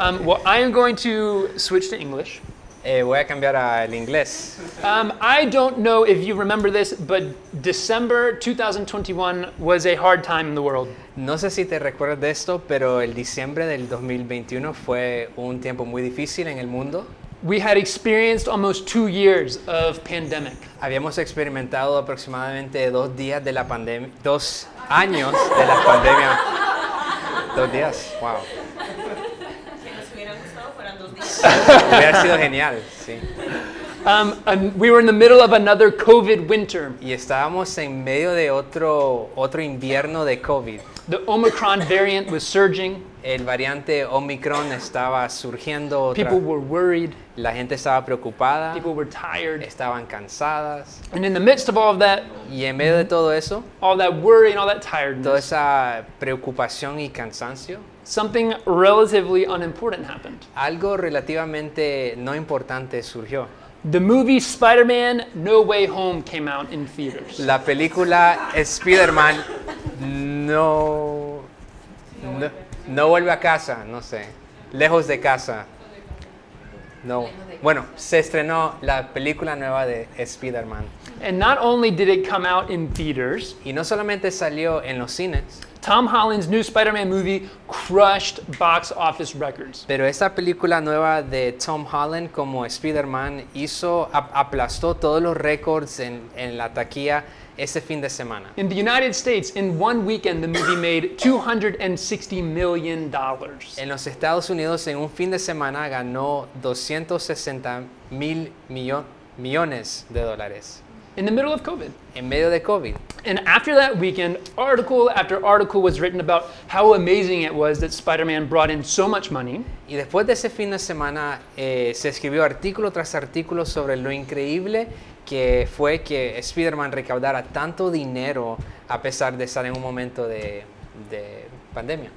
Um, well, I am going to switch to English. Eh, voy a cambiar al inglés. Um, I don't know if you remember this, but December 2021 was a hard time in the world. No sé si te recuerdas de esto, pero el diciembre del 2021 fue un tiempo muy difícil en el mundo. We had experienced almost two years of pandemic. Habíamos experimentado aproximadamente dos días de la pandemia, dos años de la pandemia. Dos días, wow. Si nos hubiera gustado fueran dos días. Hubiera sido genial, sí. Um, and we were in the middle of another COVID winter. Y estábamos en medio de otro, otro invierno de COVID. The Omicron variant was surging. El variante Omicron estaba surgiendo, otra- People were worried. la gente estaba preocupada, People were tired. estaban cansadas. And in the midst of all of that, Y en medio de todo eso, all that worry and all that toda tiredness, esa preocupación y cansancio, something relatively unimportant happened. algo relativamente no importante surgió. The movie Spider-Man No Way Home came out in theaters. La película Spider-Man no, no, no vuelve a casa, no sé, lejos de casa. No. Bueno, se estrenó la película nueva de Spider-Man. And not only did it come out in theaters, Y no solamente salió en los cines, Tom Holland's new Spider-Man movie crushed box office records. pero esa película nueva de Tom Holland como Spider-Man hizo, ap- aplastó todos los récords en, en la taquilla ese fin de semana. In the United States, in one weekend, the movie made $260 million. En los Estados Unidos en un fin de semana ganó 260 mil millo- millones de dólares In the middle of COVID. en medio de COVID. And after that weekend, article after article was written about how amazing it was that Spider Man brought in so much money. Y después de ese fin de semana eh, se escribió artículo tras artículo sobre lo increíble que fue que Spider-Man recaudara tanto dinero a pesar de estar en un momento de, de pandemia.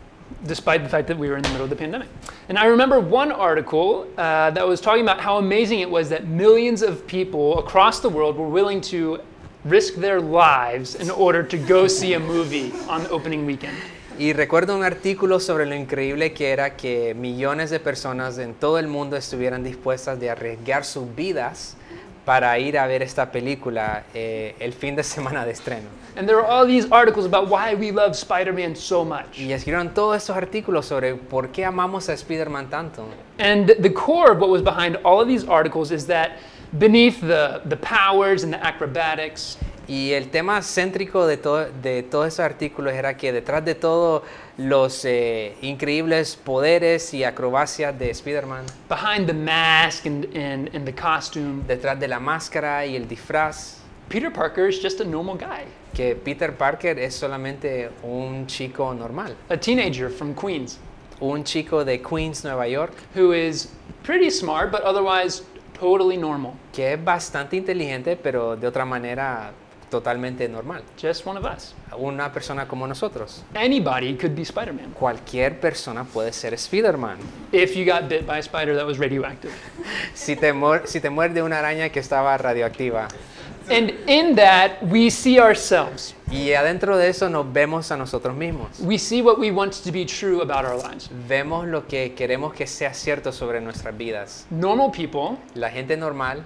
Despite the fact that we were in the middle of the pandemic. And I remember one article uh, that was talking about how amazing it was that millions of people across the world were willing to risk their lives in order to go see a movie on opening weekend. Y recuerdo un artículo sobre lo increíble que era que millones de personas en todo el mundo estuvieran dispuestas de arriesgar sus vidas para ir a ver esta película eh, el fin de semana de estreno. And there were all these articles about why we love Spider Man so much. Y escribieron todos estos artículos sobre por qué amamos a Spider-Man tanto. And the core of what was behind all of these articles is that beneath the, the powers and the acrobatics, Y el tema céntrico de, todo, de todos esos artículos era que detrás de todos los eh, increíbles poderes y acrobacias de Spider-Man, behind the mask and, and, and the costume, detrás de la máscara y el disfraz, Peter Parker is just a normal guy, que Peter Parker es solamente un chico normal, a teenager from Queens un chico de Queens, Nueva York, who is pretty smart but otherwise totally normal. que es bastante inteligente, pero de otra manera totalmente normal. Just one of us. Una persona como nosotros. Anybody could be Spider Man Cualquier persona puede ser Spider-Man. if you got bit by a spider that was radioactive. Si te, si te muerde una araña que estaba radioactiva. And in that, we see ourselves. Y adentro de eso nos vemos a nosotros mismos. We see what we want to be true about our lives. Vemos lo que queremos que sea cierto sobre nuestras vidas. Normal people La gente normal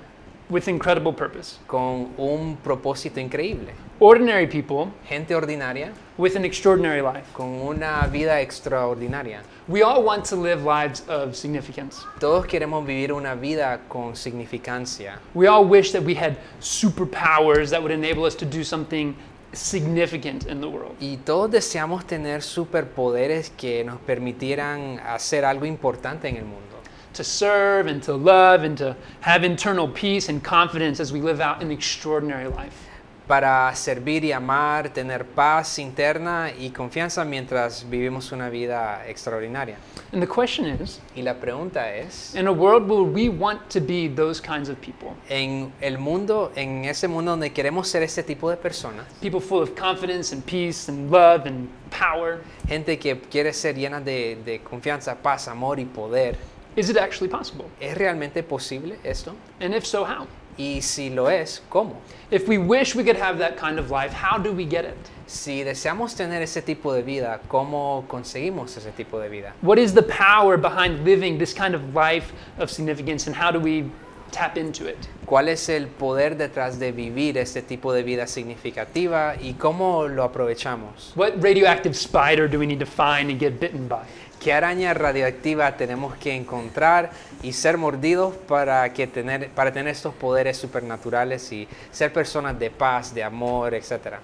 with incredible purpose. con un propósito increíble. Ordinary people Gente ordinaria with an extraordinary life. con una vida extraordinaria. We all want to live lives of significance. Todos queremos vivir una vida con significancia. We all wish that we had superpowers that would enable us to do something significant in the world. Y todos deseamos tener superpoderes que nos permitieran hacer algo importante en el mundo. To serve and to love and to have internal peace and confidence as we live out an extraordinary life. Para servir y amar, tener paz interna y confianza mientras vivimos una vida extraordinaria. And the question is Y la pregunta es, in a world where we want to be those kinds of people, en el mundo, en ese mundo donde queremos ser ese tipo de personas, people full of confidence and peace and love and power, gente que quiere ser llena de, de confianza, paz, amor y poder, is it actually possible? ¿es realmente posible esto? And if so, how? Y si lo es, ¿cómo? If we wish we could have that kind of life, how do we get it? Si deseamos tener ese tipo de vida, ¿cómo conseguimos ese tipo de vida? What is the power behind living this kind of life of significance, and how do we tap into it? ¿Cuál es el poder detrás de vivir este tipo de vida significativa y cómo lo aprovechamos? What radioactive spider do we need to find and get bitten by? ¿Qué araña radioactiva tenemos que encontrar y ser mordidos para, que tener, para tener estos poderes supernaturales y ser personas de paz, de amor, etcétera?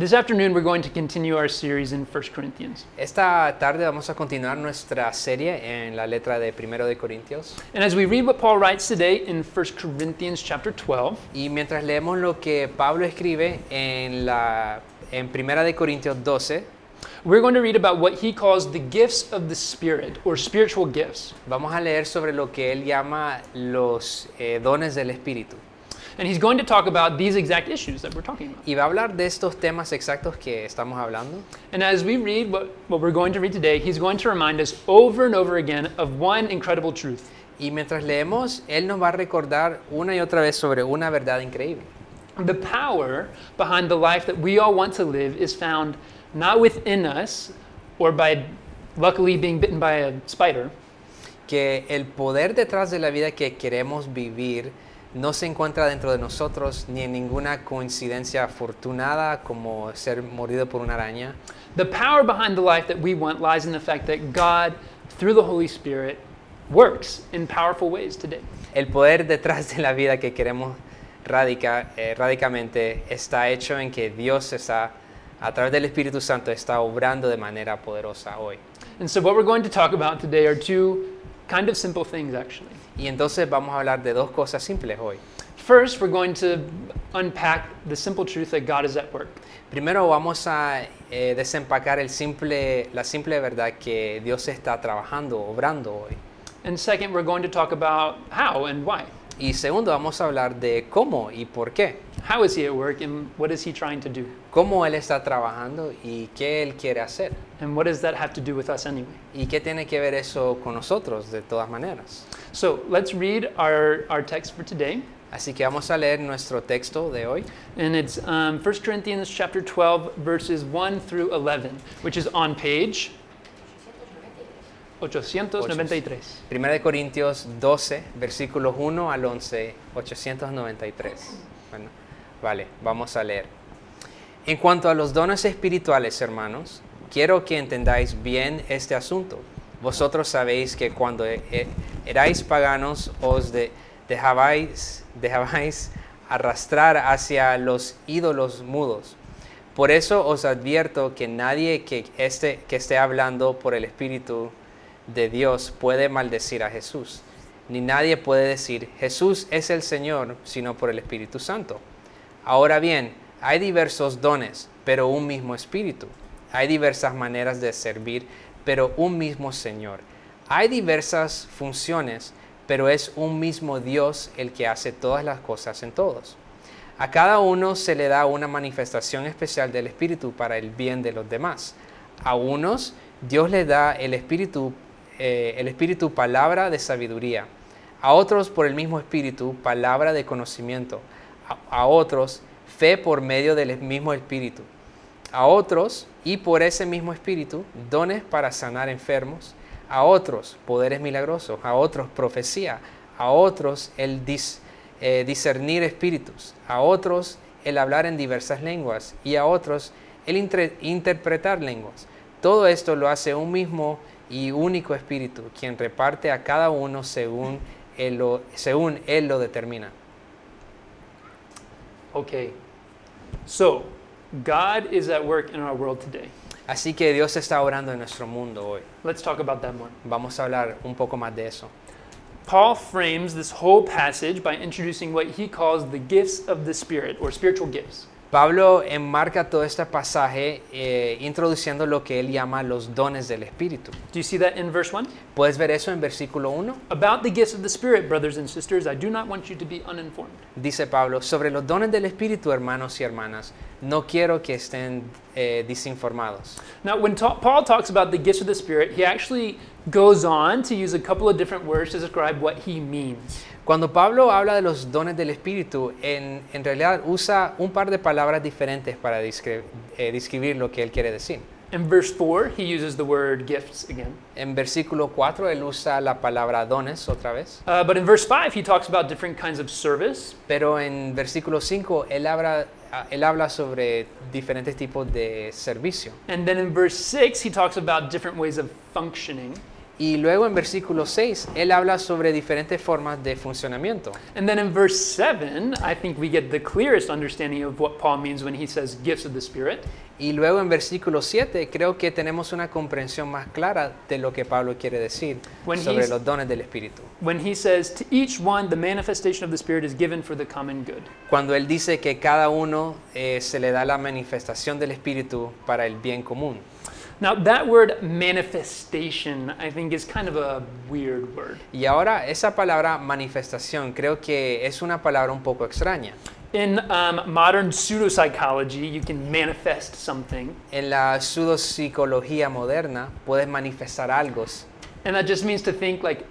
This afternoon, we're going to continue our series in 1 Corinthians. Esta tarde vamos a continuar nuestra serie en la letra de Primero de Corintios. And as we read what Paul writes today in 1 Corinthians chapter 12, Y mientras leemos lo que Pablo escribe en, la, en Primera de Corintios 12, we're going to read about what he calls the gifts of the Spirit, or spiritual gifts. vamos a leer sobre lo que él llama los eh, dones del Espíritu. And he's going to talk about these exact issues that we're talking about. Y va a hablar de estos temas exactos que estamos hablando. And as we read what, what we're going to read today, he's going to remind us over and over again of one incredible truth Y mientras leemos, él nos va a recordar una y otra vez sobre una verdad increíble. The power behind the life that we all want to live is found not within us or by luckily being bitten by a spider, Que el poder detrás de la vida que queremos vivir no se encuentra dentro de nosotros ni en ninguna coincidencia afortunada como ser mordido por una araña. The power behind the life that we want lies in the fact that God, through the Holy Spirit, works in powerful ways today. El poder detrás de la vida que queremos radica, eh, radicamente está hecho en que Dios está, a través del Espíritu Santo, está obrando de manera poderosa hoy. And so, what we're going to talk about today are two kind of simple things, actually. Y entonces vamos a hablar de dos cosas simples hoy. First, we're going to unpack the simple truth that God is at work. Primero vamos a eh, desempacar el simple, la simple verdad que Dios está trabajando, obrando hoy. And second, we're going to talk about how and why. Y segundo, vamos a hablar de cómo y por qué. How is He at work and what is He trying to do? Cómo Él está trabajando y qué Él quiere hacer. And what does that have to do with us anyway? Y qué tiene que ver eso con nosotros de todas maneras. So, let's read our, our text for today. Así que vamos a leer nuestro texto de hoy. And it's um, 1 Corinthians chapter 12, verses 1 through 11, which is on page 893. 1 de Corintios 12, versículos 1 al 11, 893. Bueno, vale, vamos a leer. En cuanto a los dones espirituales, hermanos, quiero que entendáis bien este asunto. Vosotros sabéis que cuando e- e- erais paganos os de- dejabais, arrastrar hacia los ídolos mudos. Por eso os advierto que nadie que esté, que esté hablando por el Espíritu de Dios puede maldecir a Jesús, ni nadie puede decir Jesús es el Señor, sino por el Espíritu Santo. Ahora bien, hay diversos dones, pero un mismo Espíritu. Hay diversas maneras de servir, pero un mismo Señor. Hay diversas funciones, pero es un mismo Dios el que hace todas las cosas en todos. A cada uno se le da una manifestación especial del Espíritu para el bien de los demás. A unos Dios les da el Espíritu, eh, el Espíritu palabra de sabiduría. A otros por el mismo Espíritu palabra de conocimiento. A, a otros fe por medio del mismo Espíritu. A otros y por ese mismo Espíritu dones para sanar enfermos. A otros poderes milagrosos. A otros profecía. A otros el eh, discernir espíritus, a otros el hablar en diversas lenguas y a otros el interpretar lenguas. Todo esto lo hace un mismo y único espíritu, quien reparte a cada uno según él lo, según él lo determina. Okay. So, God is at work in our world today. Así que Dios está orando en nuestro mundo hoy. Let's talk about that more. Vamos a hablar un poco más de eso. Paul frames this whole passage by introducing what he calls the gifts of the Spirit, or spiritual gifts. Pablo enmarca todo este pasaje eh, introduciendo lo que él llama los dones del Espíritu. Do you see that in verse 1? ¿Puedes ver eso en versículo 1? About the gifts of the Spirit, brothers and sisters, I do not want you to be uninformed. Dice Pablo, sobre los dones del Espíritu, hermanos y hermanas, No quiero que estén eh, desinformados. Now, when ta- Paul talks about the gifts of the Spirit, he actually goes on to use a couple of different words to describe what he means. Cuando Pablo habla de los dones del Espíritu, en, en realidad usa un par de palabras diferentes para descri- eh, describir lo que él quiere decir. In verse 4, he uses the word gifts again. En versículo 4 él usa la palabra dones otra vez, Uh, but in verse 5, he talks about different kinds of service. pero en versículo 5 él habla, ah, él habla sobre diferentes tipos de servicio. And then in verse 6, he talks about different ways of functioning. Y luego en versículo 6 él habla sobre diferentes formas de funcionamiento. And then in verse 7, I think we get the clearest understanding of what Paul means when he says gifts of the Spirit. Y luego en versículo 7 creo que tenemos una comprensión más clara de lo que Pablo quiere decir When sobre los dones del Espíritu. When he says, To each one, the manifestation of the Spirit is given for the common good. Cuando él dice que cada uno eh, se le da la manifestación del Espíritu para el bien común. Now, that word manifestation, I think, is kind of a weird word. Y ahora esa palabra manifestación creo que es una palabra un poco extraña. In um, modern pseudopsychology, you can manifest something, En la pseudopsicología moderna puedes manifestar algo and that just means to think like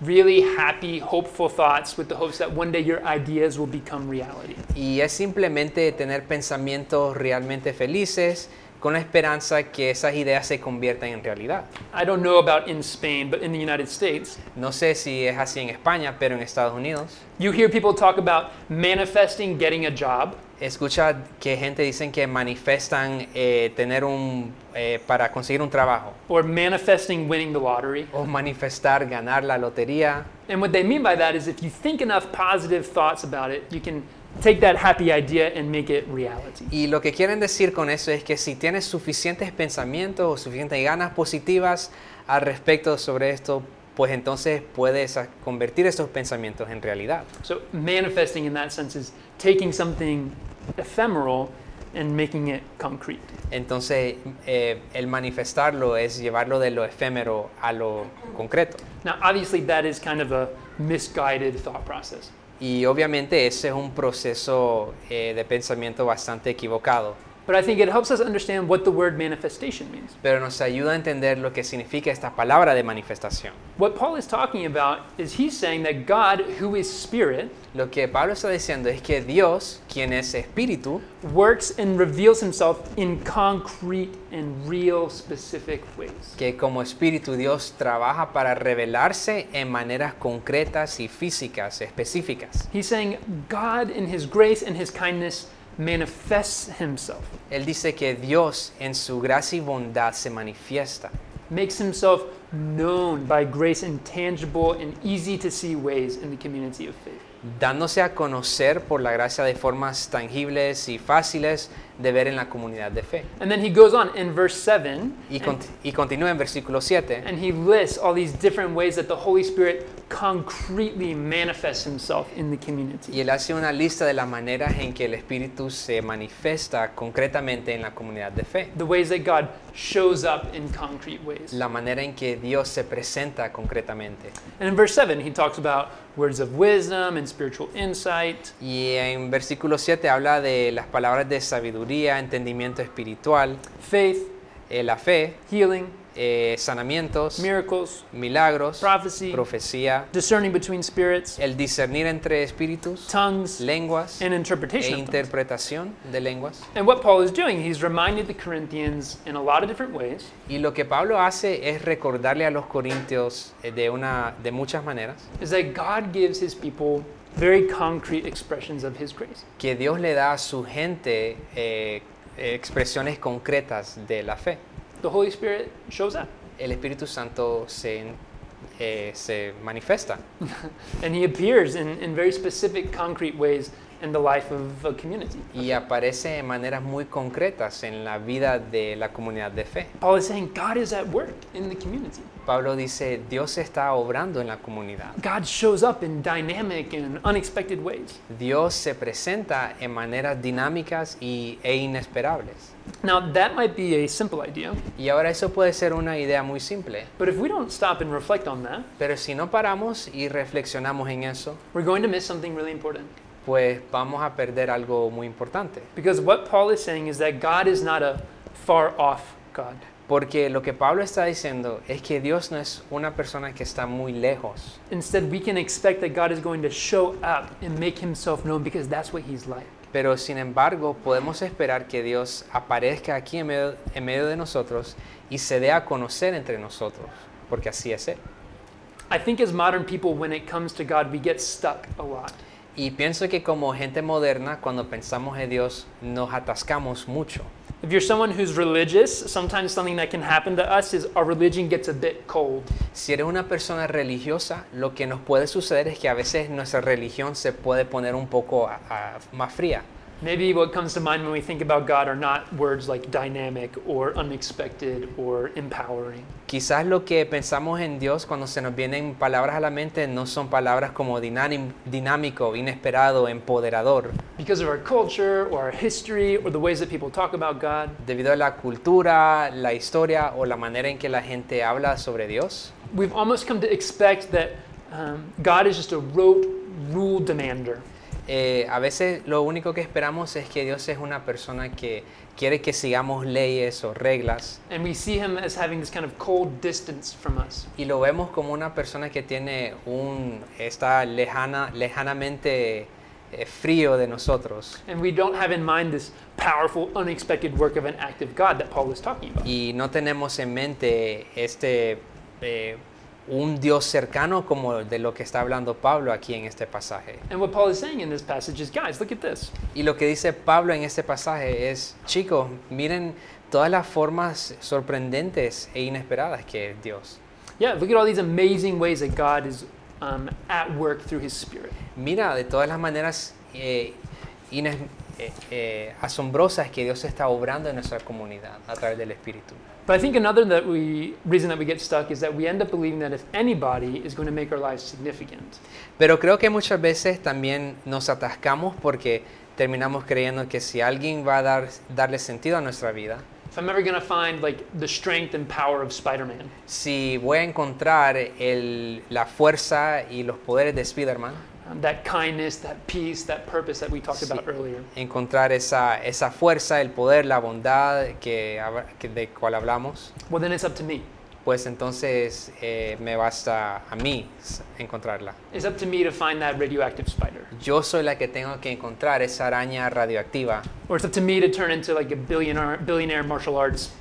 really happy, hopeful thoughts with the hopes that one day your ideas will become reality. y es simplemente tener pensamientos realmente felices con la esperanza que esas ideas se conviertan en realidad. I don't know about in Spain, but in the United States, No sé si es así en España, pero en Estados Unidos you hear people talk about manifesting getting a job, escucha que gente dicen que manifestan eh, tener un eh, para conseguir un trabajo or manifesting winning the lottery. o manifestar ganar la lotería And what they mean by that is if you think enough positive thoughts about it, you can take that happy idea and make it reality. Y lo que quieren decir con eso es que si tienes suficientes pensamientos o suficientes ganas positivas al respecto sobre esto, pues entonces puedes convertir esos pensamientos en realidad. So manifesting in that sense is taking something ephemeral and making it concrete. Entonces, eh, el manifestarlo es llevarlo de lo efímero a lo concreto. Now, obviously, that is kind of a misguided thought process. Y obviamente ese es un proceso eh, de pensamiento bastante equivocado, But I think it helps us understand what the word manifestation means. pero nos ayuda a entender lo que significa esta palabra de manifestación. What Paul is talking about is he's saying that God, who is spirit, Lo que Pablo está diciendo es que Dios, quien es espíritu, works and reveals himself in concrete and real specific ways. que como espíritu Dios trabaja para revelarse en maneras concretas y físicas, específicas. He's saying God, in his grace and his kindness, manifests himself, Él dice que Dios en su gracia y bondad se manifiesta, makes himself known by grace in tangible and easy to see ways in the community of faith. dándose a conocer por la gracia de formas tangibles y fáciles de ver en la comunidad de fe. And then he goes on in verse 7 Y, and, conti- y continúa en versículo 7 and he lists all these different ways that the Holy Spirit concretely manifests himself in the community. y él hace una lista de las maneras en que el Espíritu se manifiesta concretamente en la comunidad de fe. The ways that God shows up in concrete ways. La manera en que Dios se presenta concretamente. And in verse 7, he talks about words of wisdom and spiritual insight, Y en versículo 7 habla de las palabras de sabiduría, entendimiento espiritual, faith, eh, la fe, healing, eh, sanamientos, miracles, milagros, prophecy, profecía, discerning between spirits, el discernir entre espíritus, tongues, lenguas and e interpretation tongues. interpretación de lenguas. And what Paul is doing, he's reminded the Corinthians in a lot of different ways Y lo que Pablo hace es recordarle a los corintios eh, de, una, de muchas maneras is that God gives his people very concrete expressions of his grace. que Dios le da a su gente eh, expresiones concretas de la fe. The Holy Spirit shows up El Espíritu Santo se, eh, se manifiesta and he appears in, in very specific, concrete ways in the life of a community. y aparece de maneras muy concretas en la vida de la comunidad de fe. Paul is saying God is at work in the community. Pablo dice, Dios está obrando en la comunidad. God shows up in dynamic and unexpected ways. Dios se presenta en maneras dinámicas y, e inesperables. Now, that might be a simple idea, Y ahora eso puede ser una idea muy simple, but if we don't stop and reflect on that, pero si no paramos y reflexionamos en eso, we're going to miss something really important. pues vamos a perder algo muy importante. Because what Paul is saying is that God is not a far off God. Porque lo que Pablo está diciendo es que Dios no es una persona que está muy lejos. Instead, we can expect that God is going to show up and make himself known because that's what he's like. Pero sin embargo, podemos esperar que Dios aparezca aquí en medio, en medio de nosotros y se dé a conocer entre nosotros, porque así es Él. I think as modern people, when it comes to God, we get stuck a lot. Y pienso que como gente moderna, cuando pensamos en Dios, nos atascamos mucho. If you're someone who's religious, sometimes something that can happen to us is our religion gets a bit cold. Si eres una persona religiosa, lo que nos puede suceder es que a veces nuestra religión se puede poner un poco a- más fría. Maybe what comes to mind when we think about God are not words like dynamic or unexpected or empowering. Quizás lo que pensamos en Dios cuando se nos vienen palabras a la mente no son palabras como dinámico, inesperado, empoderador. Because of our culture or our history or the ways that people talk about God, Debido a la cultura, la historia o la manera en que la gente habla sobre Dios, we've almost come to expect that um, God is just a rote rule demander. Eh, a veces lo único que esperamos es que Dios es una persona que quiere que sigamos leyes o reglas And we see him as having this kind of cold distance from us. y lo vemos como una persona que tiene un está lejana lejanamente eh, frío de nosotros And we don't have in mind this powerful, unexpected work of an active God that Paul is talking about. y no tenemos en mente este eh, un Dios cercano como de lo que está hablando Pablo aquí en este pasaje. And what Paul is saying in this passage is, guys, look at this. Y lo que dice Pablo en este pasaje es, chicos, miren todas las formas sorprendentes e inesperadas que es Dios. Yeah, look at all these amazing ways that God is um, at work through his spirit. Mira de todas las maneras eh, ines- eh, eh, asombrosas que Dios está obrando en nuestra comunidad a través del Espíritu. But I think another that we, reason that we get stuck is that we end up believing that if anybody is going to make our lives significant, Pero creo que muchas veces también nos atascamos porque terminamos creyendo que si alguien va a dar, darle sentido a nuestra vida, if I'm ever going to find like the strength and power of Spider-Man, si voy a encontrar el- la fuerza y los poderes de Spider-Man, that kindness, that peace, that purpose that we talked Sí. about earlier, encontrar esa, esa fuerza, el poder, la bondad que, que- de cual hablamos, well, then it's up to me. pues entonces eh, me basta a mí encontrarla. It's up to me to find that radioactive spider. Yo soy la que tengo que encontrar esa araña radioactiva Or it's up to me to turn into like a billionaire, billionaire martial arts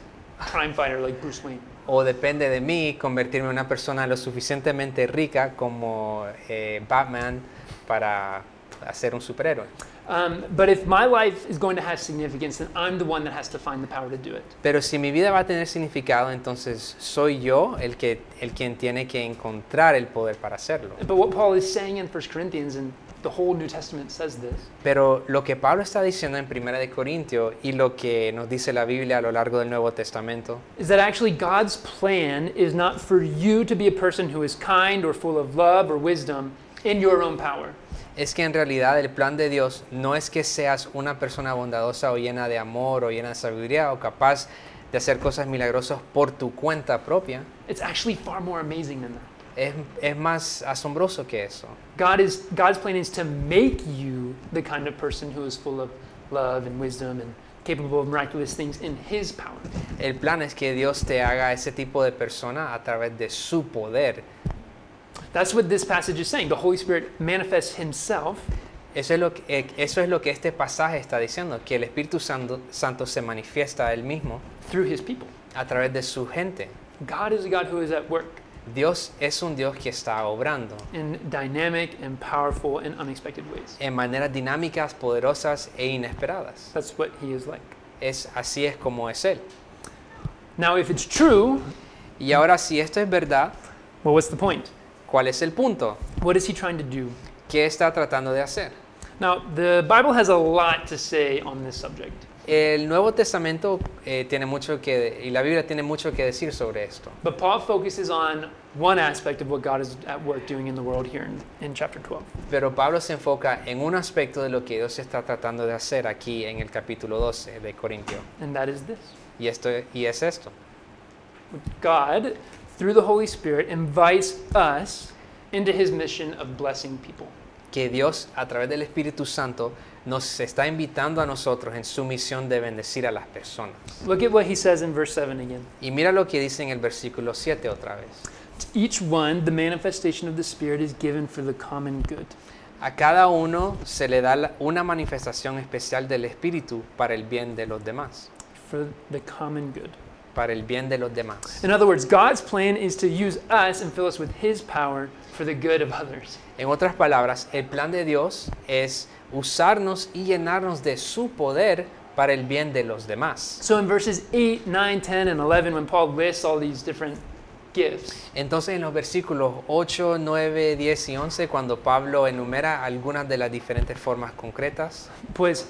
crime fighter like Bruce Wayne. o depende de mí convertirme en una persona lo suficientemente rica como eh, Batman para hacer un superhéroe. Um, but if my life is going to have significance, then I'm the one that has to find the power to do it. Pero si mi vida va a tener significado, entonces soy yo el, que, el quien tiene que encontrar el poder para hacerlo. But what Paul is saying in 1 Corinthians, and the whole New Testament says this, Pero lo que Pablo está diciendo en 1 de Corintios y lo que nos dice la Biblia a lo largo del Nuevo Testamento is that actually God's plan is not for you to be a person who is kind or full of love or wisdom in your own power. es que en realidad el plan de Dios no es que seas una persona bondadosa o llena de amor o llena de sabiduría o capaz de hacer cosas milagrosas por tu cuenta propia. It's actually far more amazing than that. Es, es más asombroso que eso. God is, God's plan is to make you the kind of person who is full of love and wisdom and capable of miraculous things in His power. El plan es que Dios te haga ese tipo de persona a través de su poder. That's what this passage is saying. The Holy Spirit manifests Himself Eso es, lo que, eh, eso es lo que este pasaje está diciendo, que el Espíritu Santo, Santo se manifiesta a él mismo through His people. a través de su gente. God is a God who is at work Dios es un Dios que está obrando in dynamic and powerful and unexpected ways. en maneras dinámicas, poderosas e inesperadas. That's what He is like. Es, así es como es Él. Now, if it's true, Y ahora, si esto es verdad, well, what's the point? ¿Cuál es el punto? What is He trying to do? ¿Qué está tratando de hacer? Now, the Bible has a lot to say on this subject. El Nuevo Testamento eh, tiene mucho que, y la Biblia tiene mucho que decir sobre esto. But Paul focuses on one aspect of what God is at work doing in the world here in, in chapter 12. Pero Pablo se enfoca en un aspecto de lo que Dios está tratando de hacer aquí en el capítulo 12 de Corintio. And that is this Y, esto, y es esto. God, through the Holy Spirit, invites us into his mission of blessing people. que Dios a través del Espíritu Santo nos está invitando a nosotros en su misión de bendecir a las personas. Look at what he says in verse 7 again. Y mira lo que dice en el versículo 7 otra vez. To each one, the manifestation of the Spirit is given for the common good. A cada uno se le da una manifestación especial del Espíritu para el bien de los demás, For the common good. Para el bien de los demás. In other words, God's plan is to use us and fill us with His power for the good of others. En otras palabras, el plan de Dios es usarnos y llenarnos de su poder para el bien de los demás. So in verses 8, 9, 10, and 11, when Paul lists all these different gifts, Entonces en los versículos 8, 9, 10 y 11, cuando Pablo enumera algunas de las diferentes formas concretas, pues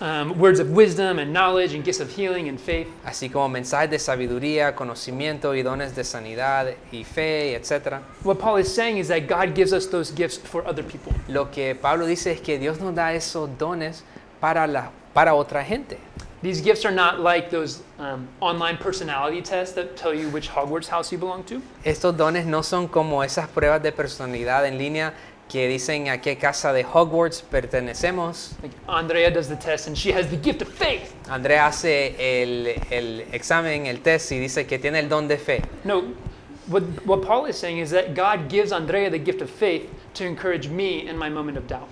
um, words of wisdom and knowledge and gifts of healing and faith, así como mensajes de sabiduría, conocimiento y dones de sanidad y fe, etc. what Paul is saying is that God gives us those gifts for other people. Lo que Pablo dice es que Dios nos da esos dones para, la, para otra gente. These gifts are not like those um, online personality tests that tell you which Hogwarts house you belong to. Estos dones no son como esas pruebas de personalidad en línea que dicen a qué casa de Hogwarts pertenecemos. Like Andrea does the test and she has the gift of faith. Andrea hace el, el examen, el test y dice que tiene el don de fe. No, what, what Paul is saying is that God gives Andrea the gift of faith to encourage me in my moment of doubt.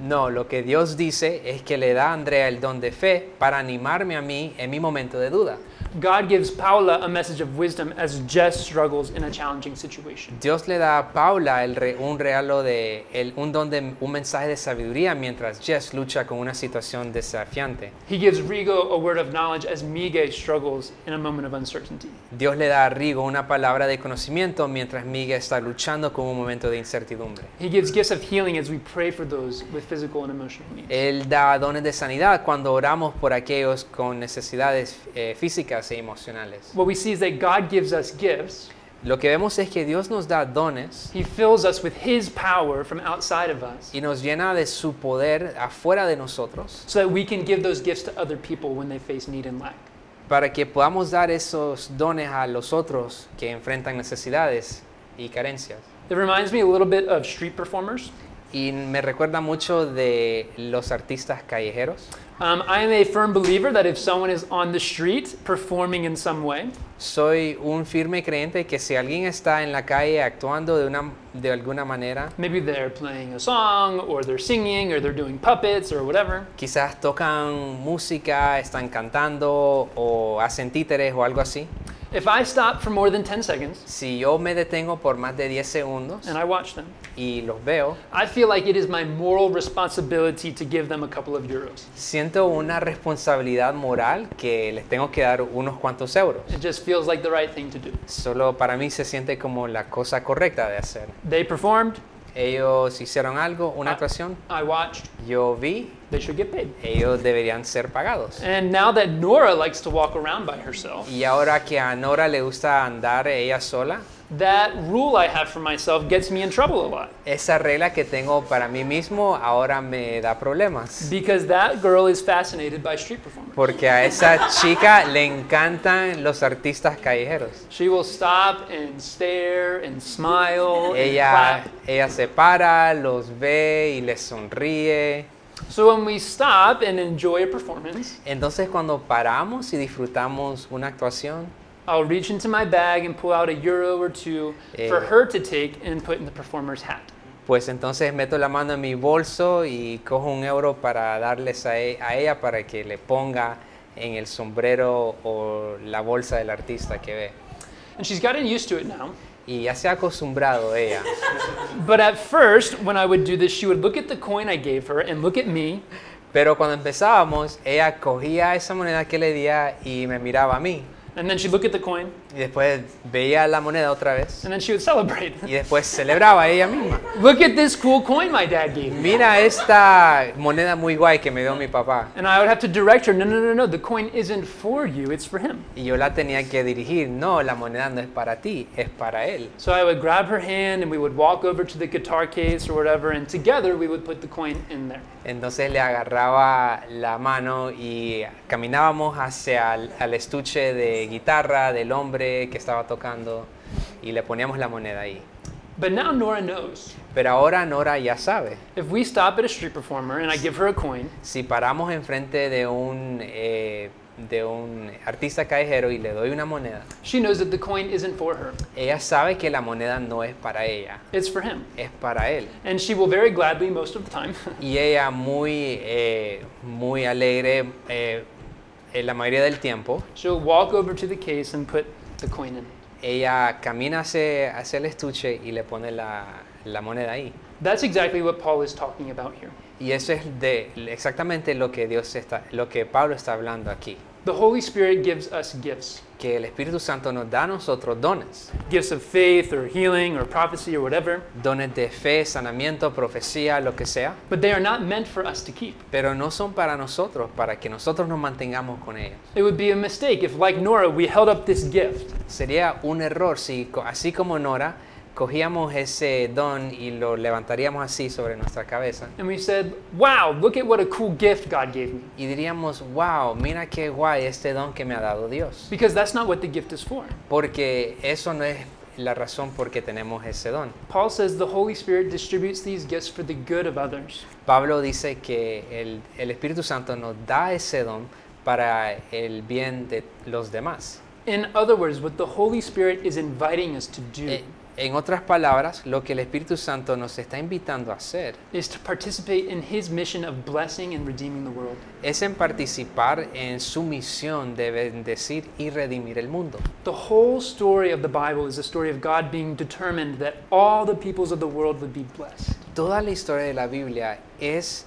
No, lo que Dios dice es que le da a Andrea el don de fe para animarme a mí en mi momento de duda. God gives Paula a message of wisdom as Jess struggles in a challenging situation. Dios le da a Paula el re- un regalo de el- un don de un mensaje de sabiduría mientras Jess lucha con una situación desafiante. He gives Rigo a word of knowledge as Mige struggles in a moment of uncertainty. Dios le da a Rigo una palabra de conocimiento mientras Miguel está luchando con un momento de incertidumbre. He gives gifts of healing as we pray for those with physical and emotional needs. Él da dones de sanidad cuando oramos por aquellos con necesidades eh, físicas e emocionales. What we see is that God gives us gifts. Lo que vemos es que Dios nos da dones He fills us with His power from outside of us y nos llena de su poder afuera de nosotros so that we can give those gifts to other people when they face need and lack. para que podamos dar esos dones a los otros que enfrentan necesidades y carencias. It reminds me a little bit of street performers. Y me recuerda mucho de los artistas callejeros. Um, I am a firm believer that if someone is on the street performing in some way, Soy un firme creyente que si alguien está en la calle actuando de, una, de alguna manera, maybe they're playing a song or they're singing or they're doing puppets or whatever, quizás tocan música, están cantando o hacen títeres o algo así. If I stop for more than 10 seconds Si yo me detengo por más de 10 segundos and I watch them, y los veo, I feel like it is my moral responsibility to give them a couple of euros. siento una responsabilidad moral que les tengo que dar unos cuantos euros. It just feels like the right thing to do. Solo para mí se siente como la cosa correcta de hacer. They performed, Ellos hicieron algo, una actuación, I watched, yo vi, they should get paid. ellos deberían ser pagados. And now that Nora likes to walk around by herself, Y ahora que a Nora le gusta andar ella sola, that rule I have for myself gets me in trouble a lot. esa regla que tengo para mí mismo ahora me da problemas. Because that girl is fascinated by street performers. Porque a esa chica le encantan los artistas callejeros. She will stop and stare and smile and Ella, clap. ella se para, los ve y les sonríe. So when we stop and enjoy a performance, Entonces cuando paramos y disfrutamos una actuación, I'll reach into my bag and pull out a euro or two for Eh. her to take and put in the performer's hat. pues entonces meto la mano en mi bolso y cojo un euro para darles a, e- a ella para que le ponga en el sombrero o la bolsa del artista que ve. And she's gotten used to it now. Y ya se ha acostumbrado ella. But at first, when I would do this, she would look at the coin I gave her and look at me, Pero cuando empezábamos, ella cogía esa moneda que le di y me miraba a mí. And then she'd look at the coin, Y después veía la moneda otra vez. and then she would celebrate. Y después celebraba ella misma. look at this cool coin my dad gave me. Mira esta moneda muy guay que me dio mi papá. And I would have to direct her, no, no, no, no, the coin isn't for you, it's for him. Y yo la tenía que dirigir. No, la moneda no es para ti, es para él. So I would grab her hand and we would walk over to the guitar case or whatever, and together we would put the coin in there. Entonces le agarraba la mano y caminábamos hacia el al estuche de guitarra del hombre que estaba tocando y le poníamos la moneda ahí. But now Nora knows. Pero ahora Nora ya sabe. If we stop at a street performer and I give her a coin, Si paramos enfrente de un, eh, de un artista callejero y le doy una moneda, she knows that the coin isn't for her. ella sabe que la moneda no es para ella, It's for him. es para él. And she will very gladly, most of the time, Y ella muy, eh, muy alegre eh, en la mayoría del tiempo, she'll walk over to the case and put the coin in. ella camina hacia, hacia el estuche y le pone la, la moneda ahí. That's exactly what Paul is talking about here. Y eso es de exactamente lo que Dios está, lo que Pablo está hablando aquí, The Holy Spirit gives us gifts. Que el Espíritu Santo nos da a nosotros dones, gifts of faith or healing or prophecy or whatever, dones de fe, sanamiento, profecía, lo que sea, but they are not meant for us to keep. pero no son para nosotros, para que nosotros nos mantengamos con ellos. It would be a mistake if, like Nora, we held up this gift. Sería un error si, así como Nora, cogíamos ese don y lo levantaríamos así sobre nuestra cabeza and we said, Wow, look at what a cool gift God gave me. y diríamos, wow, mira qué guay este don que me ha dado Dios. Because that's not what the gift is for. Porque eso no es la razón por qué tenemos ese don. Paul says the Holy Spirit distributes these gifts for the good of others. Pablo dice que el, el Espíritu Santo nos da ese don para el bien de los demás. In other words, what the Holy Spirit is inviting us to do Eh, En otras palabras, lo que el Espíritu Santo nos está invitando a hacer is to participate in his mission of blessing and redeeming the world. es en participar en su misión de bendecir y redimir el mundo. The whole story of the Bible is a story of God being determined that all the peoples of the world would be blessed. Toda la historia de la Biblia es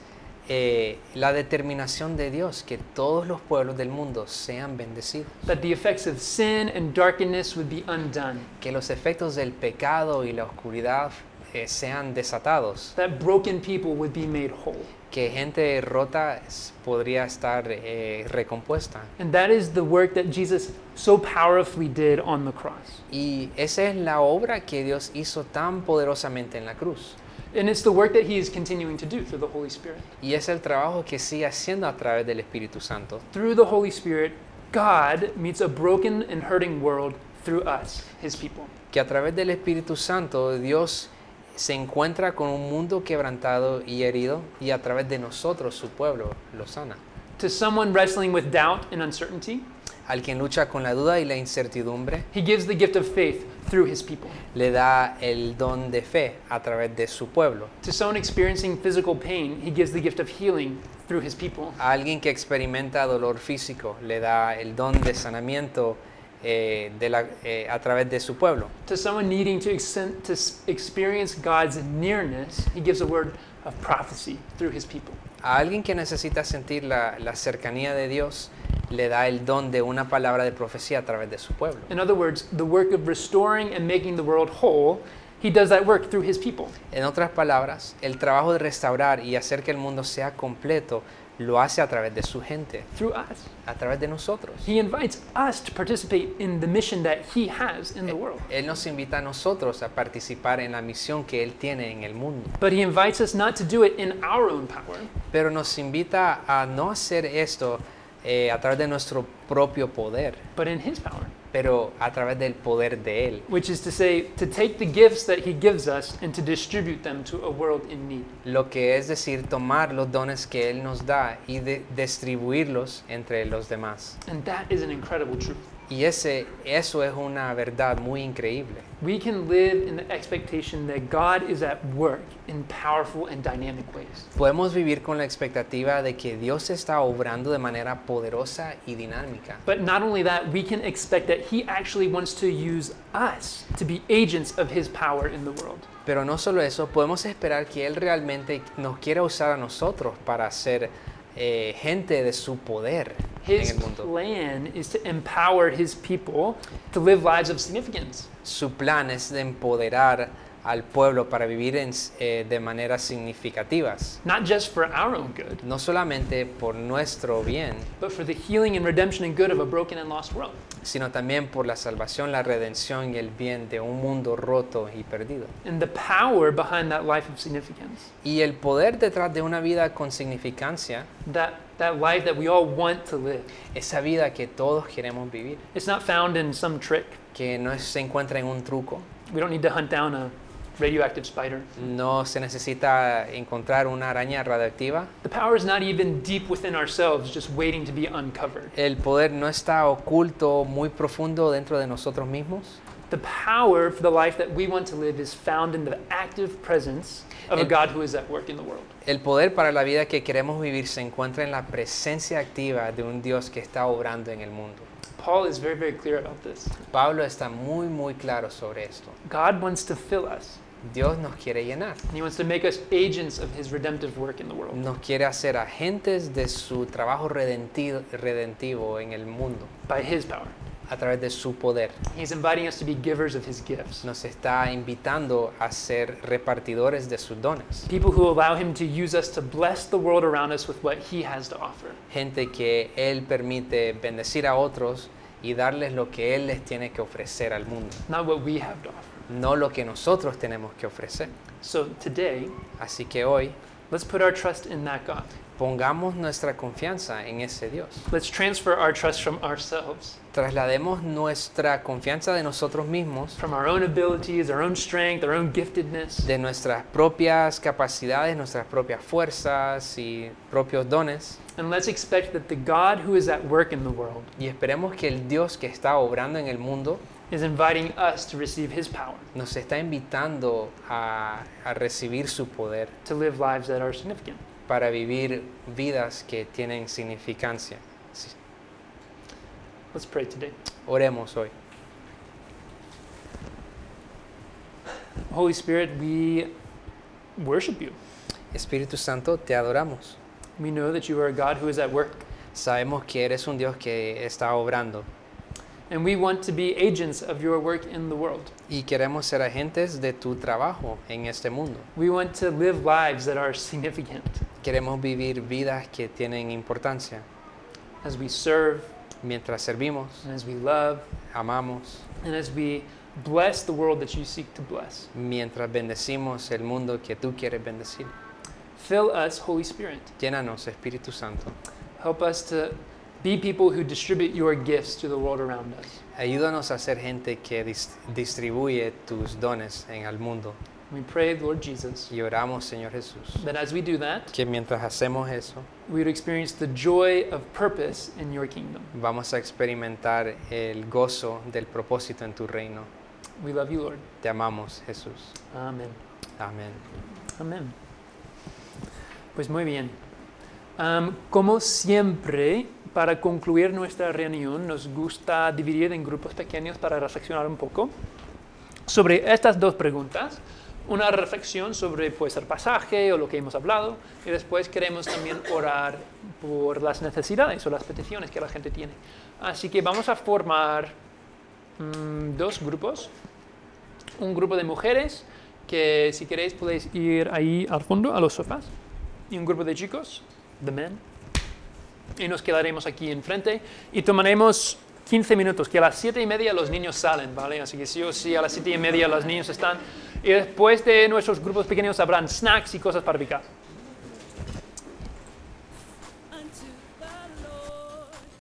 eh, la determinación de Dios que todos los pueblos del mundo sean bendecidos, That the effects of sin and darkness would be undone. que los efectos del pecado y la oscuridad eh, sean desatados, That broken people would be made whole. que gente rota podría estar eh, recompuesta. And that is the work that Jesus so powerfully did on the cross. Y esa es la obra que Dios hizo tan poderosamente en la cruz. And it's the work that he is continuing to do through the Holy Spirit. Y es el trabajo que sigue haciendo a través del Espíritu Santo. Through the Holy Spirit, God meets a broken and hurting world through us, his people. Que a través del Espíritu Santo Dios se encuentra con un mundo quebrantado y herido y a través de nosotros, su pueblo, lo sana. To someone wrestling with doubt and uncertainty, Al quien lucha con la duda y la incertidumbre, he gives the gift of faith through his people. le da el don de fe a través de su pueblo. To someone experiencing physical pain, he gives the gift of healing through his people. A alguien que experimenta dolor físico, le da el don de sanamiento eh, de la- eh, a través de su pueblo. To someone needing to, to experience God's nearness, he gives a word of prophecy through his people. A alguien que necesita sentir la, la cercanía de Dios, le da el don de una palabra de profecía a través de su pueblo. In other words, the work of restoring and making the world whole, he does that work through his people. En otras palabras, el trabajo de restaurar y hacer que el mundo sea completo lo hace a través de su gente, through us. a través de nosotros. He invites us to participate in the mission that he has in the world. Él nos invita a nosotros a participar en la misión que Él tiene en el mundo, But he invites us not to do it in our own power, pero nos invita a no hacer esto eh, a través de nuestro propio poder, but in his power. Pero a través del poder de Él. Which is to say, to take the gifts that he gives us and to distribute them to a world in need. Lo que es decir, tomar los dones que Él nos da y de- distribuirlos entre los demás. And that is an incredible truth. Y ese, eso es una verdad muy increíble. We can live in the expectation that God is at work in powerful and dynamic ways. Podemos vivir con la expectativa de que Dios está obrando de manera poderosa y dinámica. But not only that, we can expect that he actually wants to use us to be agents of his power in the world. Pero no solo eso, podemos esperar que Él realmente nos quiera usar a nosotros para ser eh, gente de su poder en His el mundo. plan is to empower his people to live lives of significance. Su plan es de empoderar al pueblo para vivir en- eh, de maneras significativas, not just for our own good, no solamente por nuestro bien, but for the healing and redemption and good of a broken and lost world. sino también por la salvación, la redención y el bien de un mundo roto y perdido. And the power behind that life of significance, Y el poder detrás de una vida con significancia, that, that life that we all want to live, esa vida que todos queremos vivir, it's not found in some trick. que no se encuentra en un truco, We don't need to hunt down a radioactive spider. No se necesita encontrar una araña radioactiva. The power is not even deep within ourselves, just waiting to be uncovered. El poder no está oculto muy profundo dentro de nosotros mismos. The power for the life that we want to live is found in the active presence of a El- God who is at work in the world. El poder para la vida que queremos vivir se encuentra en la presencia activa de un Dios que está obrando en el mundo. Paul is very, very clear about this. Pablo está muy, muy claro sobre esto. God wants to fill us, Dios nos quiere llenar. He wants to make us agents of His redemptive work in the world Nos quiere hacer agentes de su trabajo redentivo en el mundo by His power. a través de su poder. He's inviting us to be givers of His gifts, Nos está invitando a ser repartidores de sus dones. people who allow Him to use us to bless the world around us with what He has to offer. Gente que Él permite bendecir a otros y darles lo que Él les tiene que ofrecer al mundo. not what we have to offer. No lo que nosotros tenemos que ofrecer. So today, Así que hoy let's put our trust in that God. pongamos nuestra confianza en ese Dios. Let's transfer our trust from ourselves, Traslademos nuestra confianza de nosotros mismos, from our own abilities, our own strength, our own giftedness, de nuestras propias capacidades, nuestras propias fuerzas y propios dones, and let's expect that the God who is at work in the world y esperemos que el Dios que está obrando en el mundo is inviting us to receive His power, nos está invitando a, a recibir su poder to live lives that are significant. para vivir vidas que tienen significancia. Sí. Let's pray today. Oremos hoy. Holy Spirit, we worship you. Espíritu Santo, te adoramos. We know that you are a God who is at work, Sabemos que eres un Dios que está obrando and we want to be agents of your work in the world. y queremos ser agentes de tu trabajo en este mundo. We want to live lives that are significant Queremos vivir vidas que tienen importancia as we serve mientras servimos, and as we love amamos, and as we bless the world that you seek to bless. mientras bendecimos el mundo que tú quieres bendecir. Fill us, Holy Spirit. Llénanos, Espíritu Santo. Help us to be people who distribute your gifts to the world around us. Ayúdanos a ser gente que dis- distribuye tus dones en el mundo. We pray, Lord Jesus, Y oramos, Señor Jesús, that as we do that, que mientras hacemos eso, we would experience the joy of purpose in your kingdom. vamos a experimentar el gozo del propósito en tu reino. We love you, Lord. Te amamos, Jesús. Amen. Amén. Amén. Pues muy bien. Am, como siempre, para concluir nuestra reunión, nos gusta dividir en grupos pequeños para reflexionar un poco sobre estas dos preguntas. Una reflexión sobre pues, el pasaje o lo que hemos hablado y después queremos también orar por las necesidades o las peticiones que la gente tiene. Así que vamos a formar mm, dos grupos. Un grupo de mujeres que si queréis podéis ir ahí al fondo, a los sofás. Y un grupo de chicos, the men. Y nos quedaremos aquí enfrente y tomaremos 15 minutos, que a las 7 y media los niños salen, ¿vale? Así que sí o sí, a las 7 y media los niños están. Y después de nuestros grupos pequeños habrán snacks y cosas para picar.